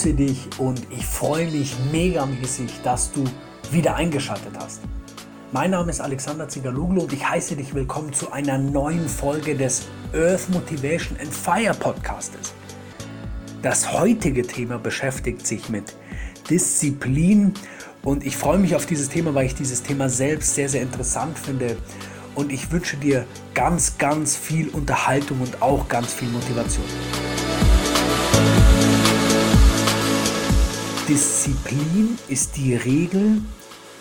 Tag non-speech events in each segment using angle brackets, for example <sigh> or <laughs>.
grüße dich und ich freue mich megamäßig, dass du wieder eingeschaltet hast. Mein Name ist Alexander Zigaluglu und ich heiße dich willkommen zu einer neuen Folge des Earth Motivation and Fire Podcastes. Das heutige Thema beschäftigt sich mit Disziplin und ich freue mich auf dieses Thema, weil ich dieses Thema selbst sehr, sehr interessant finde und ich wünsche dir ganz, ganz viel Unterhaltung und auch ganz viel Motivation. Disziplin ist die Regel,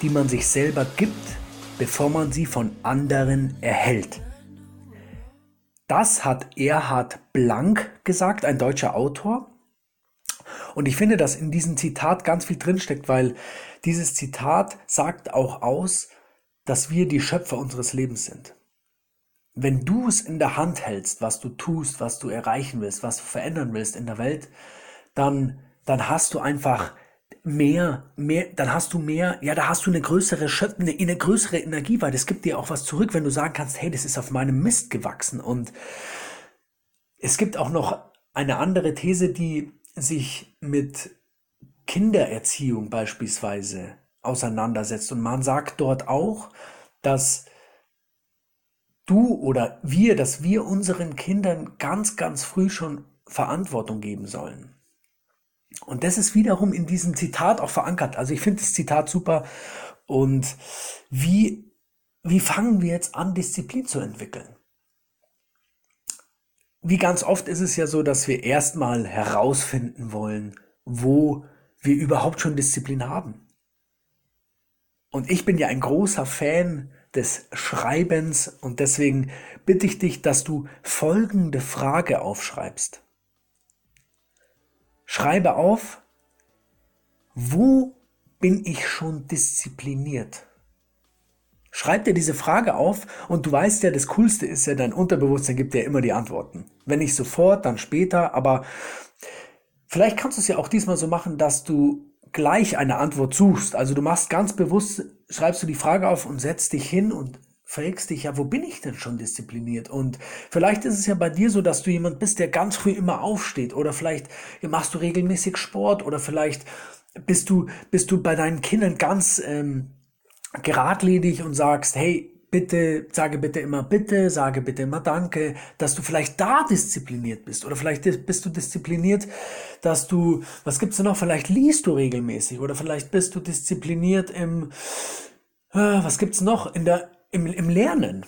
die man sich selber gibt, bevor man sie von anderen erhält. Das hat Erhard Blank gesagt, ein deutscher Autor. Und ich finde, dass in diesem Zitat ganz viel drinsteckt, weil dieses Zitat sagt auch aus, dass wir die Schöpfer unseres Lebens sind. Wenn du es in der Hand hältst, was du tust, was du erreichen willst, was du verändern willst in der Welt, dann, dann hast du einfach mehr, mehr, dann hast du mehr, ja, da hast du eine größere Schöpf, eine, größere Energie, weil es gibt dir auch was zurück, wenn du sagen kannst, hey, das ist auf meinem Mist gewachsen. Und es gibt auch noch eine andere These, die sich mit Kindererziehung beispielsweise auseinandersetzt. Und man sagt dort auch, dass du oder wir, dass wir unseren Kindern ganz, ganz früh schon Verantwortung geben sollen. Und das ist wiederum in diesem Zitat auch verankert. Also ich finde das Zitat super. Und wie, wie fangen wir jetzt an, Disziplin zu entwickeln? Wie ganz oft ist es ja so, dass wir erstmal herausfinden wollen, wo wir überhaupt schon Disziplin haben. Und ich bin ja ein großer Fan des Schreibens und deswegen bitte ich dich, dass du folgende Frage aufschreibst. Schreibe auf, wo bin ich schon diszipliniert? Schreib dir diese Frage auf und du weißt ja, das Coolste ist ja, dein Unterbewusstsein gibt dir immer die Antworten. Wenn nicht sofort, dann später, aber vielleicht kannst du es ja auch diesmal so machen, dass du gleich eine Antwort suchst. Also du machst ganz bewusst, schreibst du die Frage auf und setzt dich hin und fragst dich ja, wo bin ich denn schon diszipliniert? Und vielleicht ist es ja bei dir so, dass du jemand bist, der ganz früh immer aufsteht. Oder vielleicht machst du regelmäßig Sport. Oder vielleicht bist du, bist du bei deinen Kindern ganz ähm, geradlinig und sagst, hey, bitte, sage bitte immer bitte, sage bitte immer danke, dass du vielleicht da diszipliniert bist. Oder vielleicht bist du diszipliniert, dass du, was gibt's denn noch, vielleicht liest du regelmäßig. Oder vielleicht bist du diszipliniert im, äh, was gibt's noch, in der, im, im Lernen.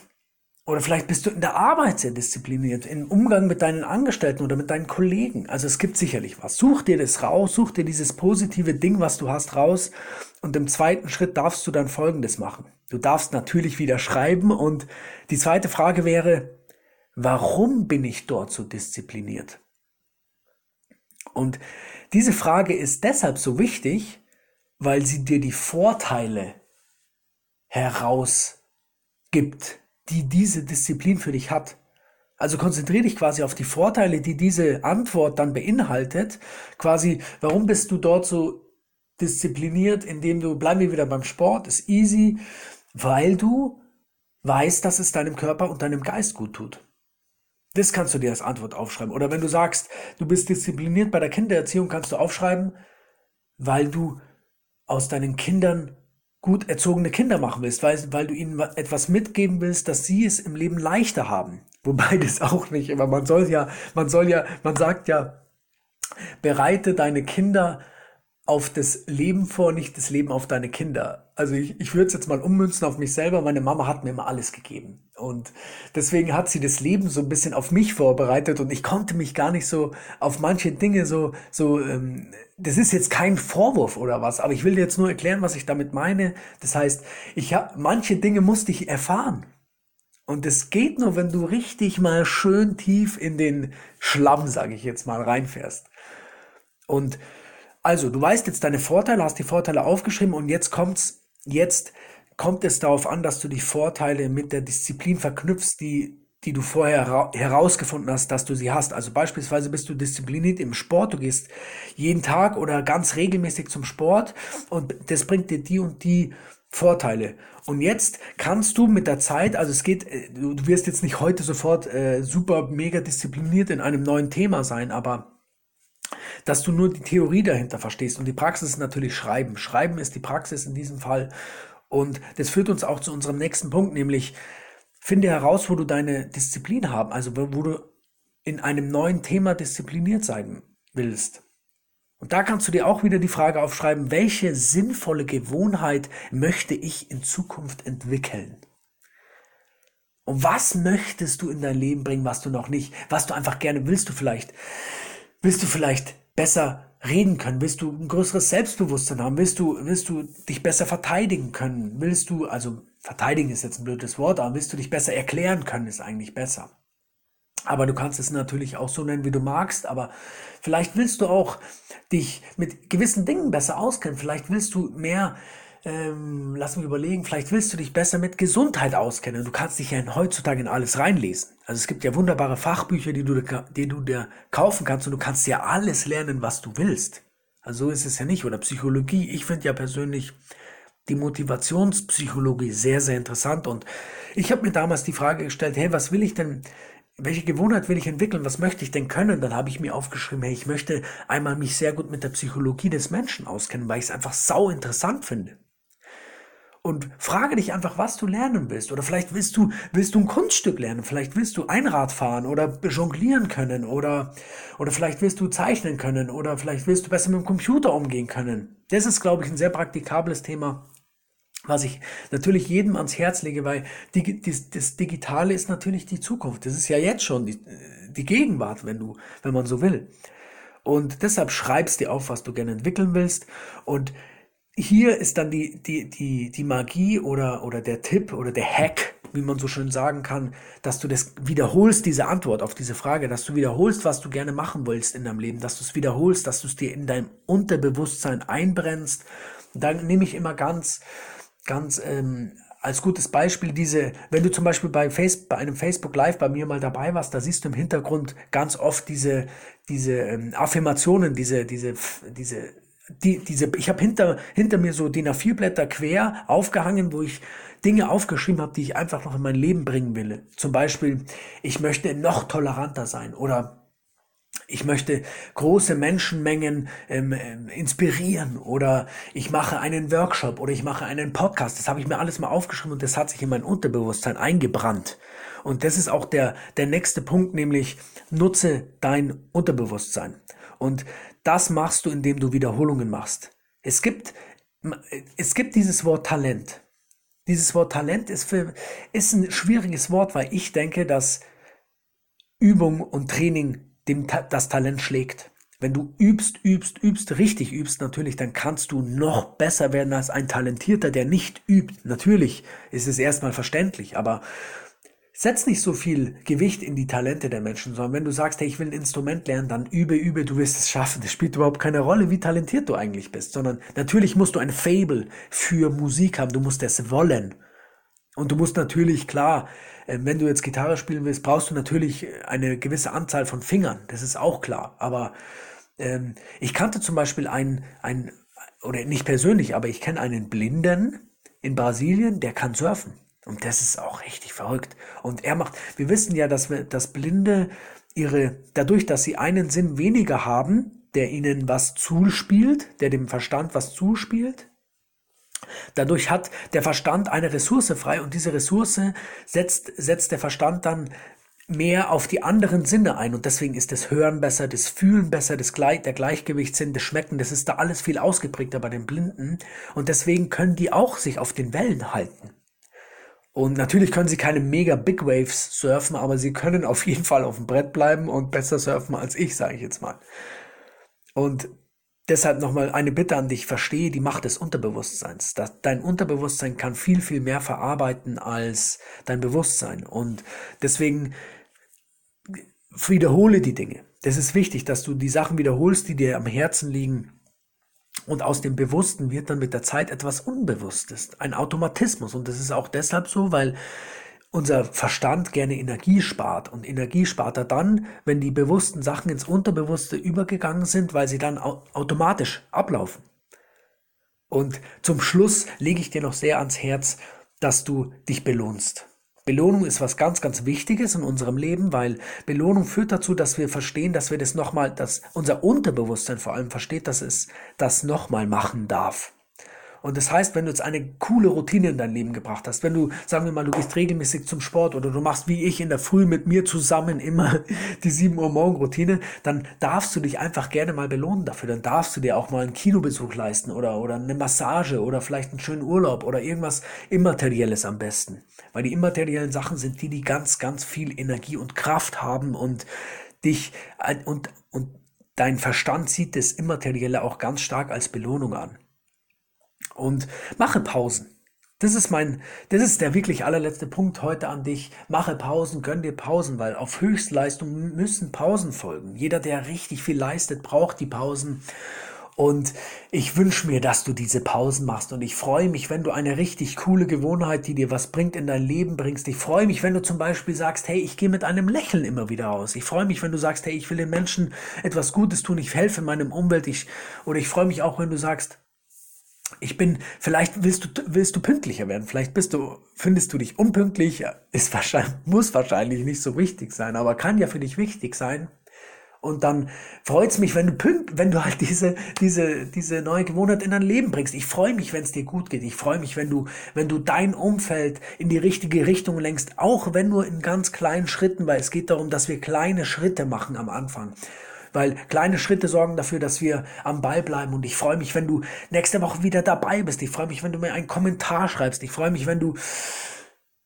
Oder vielleicht bist du in der Arbeit sehr diszipliniert, im Umgang mit deinen Angestellten oder mit deinen Kollegen. Also es gibt sicherlich was. Such dir das raus, such dir dieses positive Ding, was du hast, raus. Und im zweiten Schritt darfst du dann Folgendes machen. Du darfst natürlich wieder schreiben und die zweite Frage wäre, warum bin ich dort so diszipliniert? Und diese Frage ist deshalb so wichtig, weil sie dir die Vorteile herausgibt, die diese Disziplin für dich hat. Also konzentriere dich quasi auf die Vorteile, die diese Antwort dann beinhaltet. Quasi, warum bist du dort so diszipliniert, indem du, bleiben wir wieder beim Sport, ist easy, weil du weißt, dass es deinem Körper und deinem Geist gut tut. Das kannst du dir als Antwort aufschreiben. Oder wenn du sagst, du bist diszipliniert bei der Kindererziehung, kannst du aufschreiben, weil du aus deinen Kindern gut erzogene Kinder machen willst, weil, weil du ihnen etwas mitgeben willst, dass sie es im Leben leichter haben. <laughs> Wobei das auch nicht immer, man soll ja, man soll ja, man sagt ja, bereite deine Kinder auf das Leben vor, nicht das Leben auf deine Kinder. Also ich, ich würde es jetzt mal ummünzen auf mich selber. Meine Mama hat mir immer alles gegeben. Und deswegen hat sie das Leben so ein bisschen auf mich vorbereitet und ich konnte mich gar nicht so auf manche Dinge so, so, ähm, das ist jetzt kein Vorwurf oder was, aber ich will dir jetzt nur erklären, was ich damit meine. Das heißt, ich habe manche Dinge musste ich erfahren. Und es geht nur, wenn du richtig mal schön tief in den Schlamm, sage ich jetzt mal, reinfährst. Und also, du weißt jetzt deine Vorteile, hast die Vorteile aufgeschrieben und jetzt kommt's, jetzt kommt es darauf an, dass du die Vorteile mit der Disziplin verknüpfst, die die du vorher herausgefunden hast, dass du sie hast. Also beispielsweise bist du diszipliniert im Sport, du gehst jeden Tag oder ganz regelmäßig zum Sport und das bringt dir die und die Vorteile. Und jetzt kannst du mit der Zeit, also es geht, äh, du wirst jetzt nicht heute sofort äh, super mega diszipliniert in einem neuen Thema sein, aber dass du nur die Theorie dahinter verstehst. Und die Praxis ist natürlich Schreiben. Schreiben ist die Praxis in diesem Fall. Und das führt uns auch zu unserem nächsten Punkt, nämlich finde heraus, wo du deine Disziplin haben, also wo du in einem neuen Thema diszipliniert sein willst. Und da kannst du dir auch wieder die Frage aufschreiben, welche sinnvolle Gewohnheit möchte ich in Zukunft entwickeln? Und was möchtest du in dein Leben bringen, was du noch nicht, was du einfach gerne willst du vielleicht, willst du vielleicht besser reden können? Willst du ein größeres Selbstbewusstsein haben? Willst du, willst du dich besser verteidigen können? Willst du, also verteidigen ist jetzt ein blödes Wort, aber willst du dich besser erklären können, ist eigentlich besser. Aber du kannst es natürlich auch so nennen, wie du magst. Aber vielleicht willst du auch dich mit gewissen Dingen besser auskennen. Vielleicht willst du mehr ähm, lass mich überlegen, vielleicht willst du dich besser mit Gesundheit auskennen. Du kannst dich ja heutzutage in alles reinlesen. Also es gibt ja wunderbare Fachbücher, die du, die du dir kaufen kannst und du kannst ja alles lernen, was du willst. Also so ist es ja nicht. Oder Psychologie. Ich finde ja persönlich die Motivationspsychologie sehr, sehr interessant. Und ich habe mir damals die Frage gestellt, hey, was will ich denn welche Gewohnheit will ich entwickeln? Was möchte ich denn können? Dann habe ich mir aufgeschrieben, hey, ich möchte einmal mich sehr gut mit der Psychologie des Menschen auskennen, weil ich es einfach sau interessant finde und frage dich einfach, was du lernen willst. Oder vielleicht willst du, willst du ein Kunststück lernen, vielleicht willst du Einrad fahren oder jonglieren können oder, oder vielleicht willst du zeichnen können oder vielleicht willst du besser mit dem Computer umgehen können. Das ist, glaube ich, ein sehr praktikables Thema, was ich natürlich jedem ans Herz lege, weil die, die, das Digitale ist natürlich die Zukunft. Das ist ja jetzt schon die, die Gegenwart, wenn du, wenn man so will. Und deshalb schreibst dir auf, was du gerne entwickeln willst und hier ist dann die, die, die, die Magie oder, oder der Tipp oder der Hack, wie man so schön sagen kann, dass du das wiederholst, diese Antwort auf diese Frage, dass du wiederholst, was du gerne machen willst in deinem Leben, dass du es wiederholst, dass du es dir in deinem Unterbewusstsein einbrennst. dann nehme ich immer ganz, ganz ähm, als gutes Beispiel diese, wenn du zum Beispiel bei, Face, bei einem Facebook Live bei mir mal dabei warst, da siehst du im Hintergrund ganz oft diese, diese ähm, Affirmationen, diese, diese, diese die, diese, ich habe hinter, hinter mir so DIN A4-Blätter quer aufgehangen, wo ich Dinge aufgeschrieben habe, die ich einfach noch in mein Leben bringen will. Zum Beispiel, ich möchte noch toleranter sein oder ich möchte große Menschenmengen ähm, ähm, inspirieren oder ich mache einen Workshop oder ich mache einen Podcast. Das habe ich mir alles mal aufgeschrieben und das hat sich in mein Unterbewusstsein eingebrannt. Und das ist auch der, der nächste Punkt, nämlich nutze dein Unterbewusstsein. Und das machst du, indem du Wiederholungen machst. Es gibt, es gibt dieses Wort Talent. Dieses Wort Talent ist, für, ist ein schwieriges Wort, weil ich denke, dass Übung und Training dem, das Talent schlägt. Wenn du übst, übst, übst, richtig übst, natürlich, dann kannst du noch besser werden als ein Talentierter, der nicht übt. Natürlich ist es erstmal verständlich, aber Setz nicht so viel Gewicht in die Talente der Menschen, sondern wenn du sagst, hey, ich will ein Instrument lernen, dann übe, übe, du wirst es schaffen. Das spielt überhaupt keine Rolle, wie talentiert du eigentlich bist, sondern natürlich musst du ein Fable für Musik haben, du musst es wollen. Und du musst natürlich, klar, äh, wenn du jetzt Gitarre spielen willst, brauchst du natürlich eine gewisse Anzahl von Fingern, das ist auch klar. Aber ähm, ich kannte zum Beispiel einen, einen, oder nicht persönlich, aber ich kenne einen Blinden in Brasilien, der kann surfen. Und das ist auch richtig verrückt. Und er macht, wir wissen ja, dass wir, dass Blinde ihre, dadurch, dass sie einen Sinn weniger haben, der ihnen was zuspielt, der dem Verstand was zuspielt, Dadurch hat der Verstand eine Ressource frei und diese Ressource setzt, setzt der Verstand dann mehr auf die anderen Sinne ein und deswegen ist das Hören besser, das Fühlen besser, das Gleich, der Gleichgewichtssinn, das Schmecken, das ist da alles viel ausgeprägter bei den Blinden und deswegen können die auch sich auf den Wellen halten. Und natürlich können sie keine mega Big Waves surfen, aber sie können auf jeden Fall auf dem Brett bleiben und besser surfen als ich, sage ich jetzt mal. Und deshalb nochmal eine Bitte an dich, verstehe die Macht des Unterbewusstseins. Dein Unterbewusstsein kann viel, viel mehr verarbeiten als dein Bewusstsein. Und deswegen wiederhole die Dinge. Das ist wichtig, dass du die Sachen wiederholst, die dir am Herzen liegen und aus dem Bewussten wird dann mit der Zeit etwas Unbewusstes, ein Automatismus. Und das ist auch deshalb so, weil unser Verstand gerne Energie spart. Und Energie spart er dann, wenn die bewussten Sachen ins Unterbewusste übergegangen sind, weil sie dann automatisch ablaufen. Und zum Schluss lege ich dir noch sehr ans Herz, dass du dich belohnst. Belohnung ist was ganz, ganz Wichtiges in unserem Leben, weil Belohnung führt dazu, dass wir verstehen, dass wir das nochmal, dass unser Unterbewusstsein vor allem versteht, dass es das nochmal machen darf. Und das heißt, wenn du jetzt eine coole Routine in dein Leben gebracht hast, wenn du, sagen wir mal, du gehst regelmäßig zum Sport oder du machst wie ich in der Früh mit mir zusammen immer <laughs> die 7 Uhr Morgen Routine, dann darfst du dich einfach gerne mal belohnen dafür. Dann darfst du dir auch mal einen Kinobesuch leisten oder, oder eine Massage oder vielleicht einen schönen Urlaub oder irgendwas Immaterielles am besten. Weil die immateriellen Sachen sind die, die ganz, ganz viel Energie und Kraft haben und dich und, und dein Verstand sieht das Immaterielle auch ganz stark als Belohnung an und mache Pausen. Das ist mein, das ist der wirklich allerletzte Punkt heute an dich. Mache Pausen, gönn dir Pausen, weil auf Höchstleistung müssen Pausen folgen. Jeder, der richtig viel leistet, braucht die Pausen. Und ich wünsche mir, dass du diese Pausen machst. Und ich freue mich, wenn du eine richtig coole Gewohnheit, die dir was bringt, in dein Leben bringst. Ich freue mich, wenn du zum Beispiel sagst, hey, ich gehe mit einem Lächeln immer wieder raus. Ich freue mich, wenn du sagst, hey, ich will den Menschen etwas Gutes tun, ich helfe meinem Umwelt. Ich, oder ich freue mich auch, wenn du sagst, ich bin, vielleicht willst du, willst du pünktlicher werden, vielleicht bist du, findest du dich unpünktlich, ist wahrscheinlich, muss wahrscheinlich nicht so wichtig sein, aber kann ja für dich wichtig sein. Und dann freut's mich, wenn du pünkt, wenn du halt diese, diese, diese neue Gewohnheit in dein Leben bringst. Ich freue mich, wenn es dir gut geht. Ich freue mich, wenn du, wenn du dein Umfeld in die richtige Richtung lenkst, auch wenn nur in ganz kleinen Schritten, weil es geht darum, dass wir kleine Schritte machen am Anfang weil kleine Schritte sorgen dafür, dass wir am Ball bleiben. Und ich freue mich, wenn du nächste Woche wieder dabei bist. Ich freue mich, wenn du mir einen Kommentar schreibst. Ich freue mich, wenn du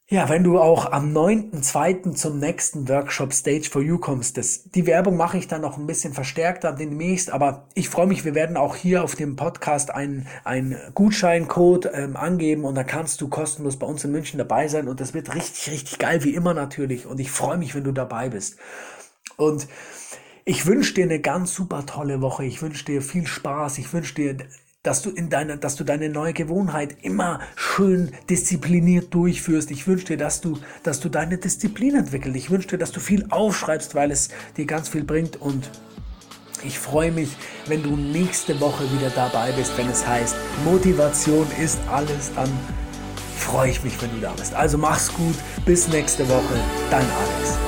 ja, wenn du auch am 9.2. zum nächsten Workshop Stage for You kommst, das, die Werbung mache ich dann noch ein bisschen verstärkter demnächst, aber ich freue mich, wir werden auch hier auf dem Podcast einen, einen Gutscheincode ähm, angeben und da kannst du kostenlos bei uns in München dabei sein und das wird richtig, richtig geil, wie immer natürlich und ich freue mich, wenn du dabei bist. Und ich wünsche dir eine ganz super tolle Woche. Ich wünsche dir viel Spaß. Ich wünsche dir, dass du in deiner, dass du deine neue Gewohnheit immer schön diszipliniert durchführst. Ich wünsche dir, dass du, dass du deine Disziplin entwickelst. Ich wünsche dir, dass du viel aufschreibst, weil es dir ganz viel bringt und ich freue mich, wenn du nächste Woche wieder dabei bist, wenn es heißt, Motivation ist alles, dann freue ich mich, wenn du da bist. Also mach's gut, bis nächste Woche, dein Alex.